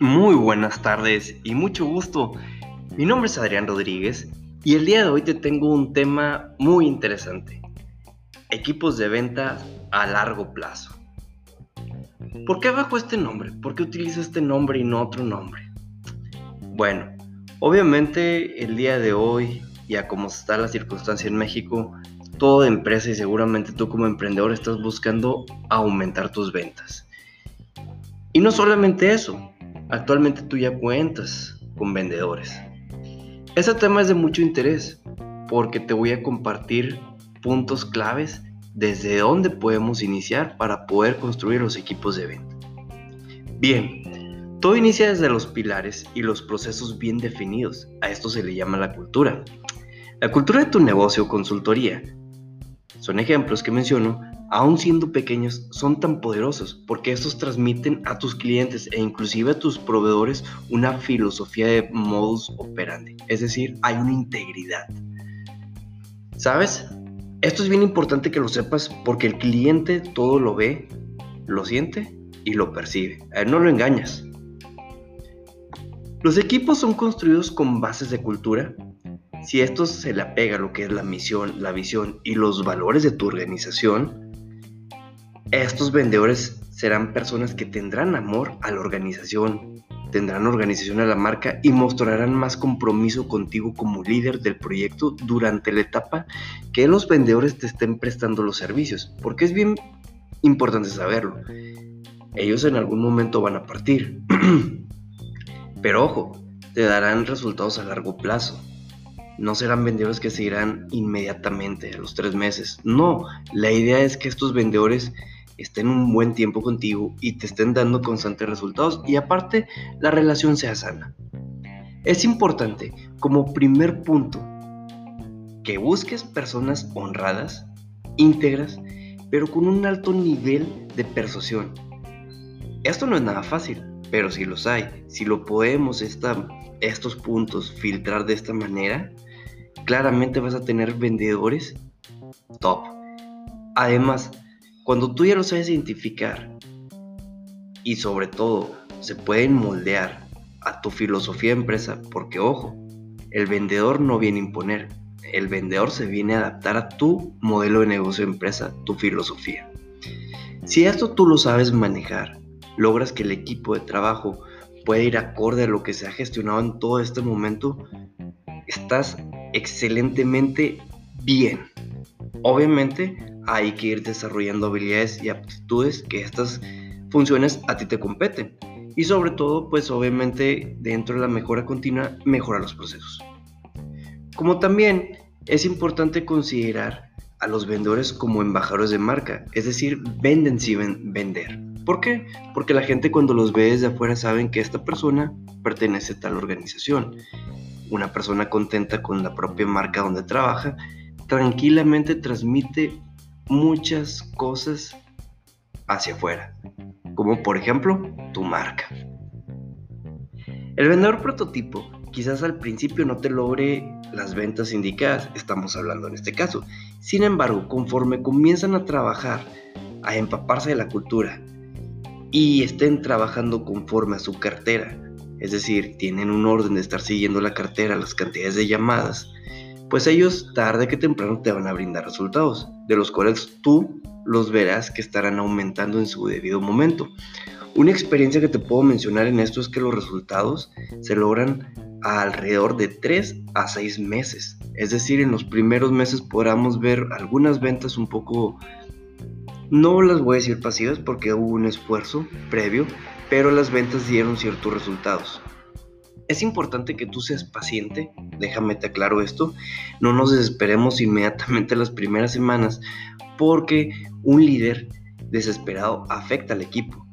Muy buenas tardes y mucho gusto. Mi nombre es Adrián Rodríguez y el día de hoy te tengo un tema muy interesante. Equipos de venta a largo plazo. ¿Por qué bajo este nombre? ¿Por qué utilizo este nombre y no otro nombre? Bueno, obviamente el día de hoy, ya como está la circunstancia en México, toda empresa y seguramente tú como emprendedor estás buscando aumentar tus ventas. Y no solamente eso, Actualmente tú ya cuentas con vendedores. Este tema es de mucho interés porque te voy a compartir puntos claves desde dónde podemos iniciar para poder construir los equipos de venta. Bien, todo inicia desde los pilares y los procesos bien definidos. A esto se le llama la cultura. La cultura de tu negocio o consultoría son ejemplos que menciono aun siendo pequeños, son tan poderosos porque estos transmiten a tus clientes e inclusive a tus proveedores una filosofía de modus operandi, es decir, hay una integridad. ¿Sabes? Esto es bien importante que lo sepas porque el cliente todo lo ve, lo siente y lo percibe. No lo engañas. Los equipos son construidos con bases de cultura. Si esto se le apega a lo que es la misión, la visión y los valores de tu organización, estos vendedores serán personas que tendrán amor a la organización, tendrán organización a la marca y mostrarán más compromiso contigo como líder del proyecto durante la etapa que los vendedores te estén prestando los servicios, porque es bien importante saberlo. Ellos en algún momento van a partir, pero ojo, te darán resultados a largo plazo. No serán vendedores que se irán inmediatamente a los tres meses. No, la idea es que estos vendedores estén un buen tiempo contigo y te estén dando constantes resultados y aparte la relación sea sana. Es importante como primer punto que busques personas honradas, íntegras, pero con un alto nivel de persuasión. Esto no es nada fácil, pero si los hay, si lo podemos estos puntos filtrar de esta manera, claramente vas a tener vendedores top. Además, cuando tú ya lo sabes identificar y sobre todo se pueden moldear a tu filosofía de empresa, porque ojo, el vendedor no viene a imponer, el vendedor se viene a adaptar a tu modelo de negocio de empresa, tu filosofía. Si esto tú lo sabes manejar, logras que el equipo de trabajo pueda ir acorde a lo que se ha gestionado en todo este momento, estás excelentemente bien. Obviamente hay que ir desarrollando habilidades y aptitudes que estas funciones a ti te competen. Y sobre todo, pues obviamente dentro de la mejora continua, mejora los procesos. Como también es importante considerar a los vendedores como embajadores de marca, es decir, venden sin vender. ¿Por qué? Porque la gente cuando los ve desde afuera saben que esta persona pertenece a tal organización. Una persona contenta con la propia marca donde trabaja, tranquilamente transmite muchas cosas hacia afuera, como por ejemplo tu marca. El vendedor prototipo quizás al principio no te logre las ventas indicadas, estamos hablando en este caso. Sin embargo, conforme comienzan a trabajar, a empaparse de la cultura y estén trabajando conforme a su cartera, es decir, tienen un orden de estar siguiendo la cartera, las cantidades de llamadas, pues ellos tarde que temprano te van a brindar resultados, de los cuales tú los verás que estarán aumentando en su debido momento. Una experiencia que te puedo mencionar en esto es que los resultados se logran alrededor de 3 a 6 meses. Es decir, en los primeros meses podamos ver algunas ventas un poco, no las voy a decir pasivas porque hubo un esfuerzo previo, pero las ventas dieron ciertos resultados. Es importante que tú seas paciente, déjame te aclaro esto, no nos desesperemos inmediatamente las primeras semanas porque un líder desesperado afecta al equipo,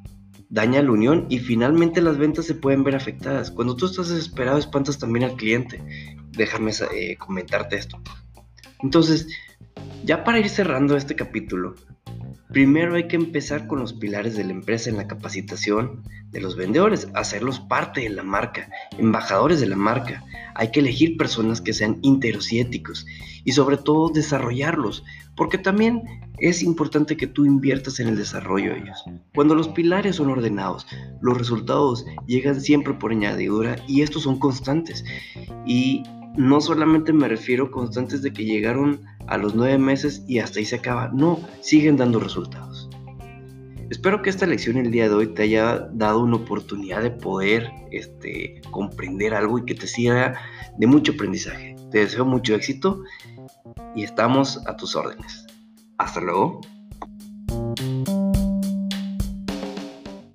daña la unión y finalmente las ventas se pueden ver afectadas. Cuando tú estás desesperado espantas también al cliente. Déjame eh, comentarte esto. Entonces, ya para ir cerrando este capítulo, Primero hay que empezar con los pilares de la empresa en la capacitación de los vendedores, hacerlos parte de la marca, embajadores de la marca. Hay que elegir personas que sean íntegros y éticos y sobre todo desarrollarlos, porque también es importante que tú inviertas en el desarrollo de ellos. Cuando los pilares son ordenados, los resultados llegan siempre por añadidura y estos son constantes. Y no solamente me refiero constantes de que llegaron a los nueve meses y hasta ahí se acaba. No, siguen dando resultados. Espero que esta lección el día de hoy te haya dado una oportunidad de poder este, comprender algo y que te sirva de mucho aprendizaje. Te deseo mucho éxito y estamos a tus órdenes. Hasta luego.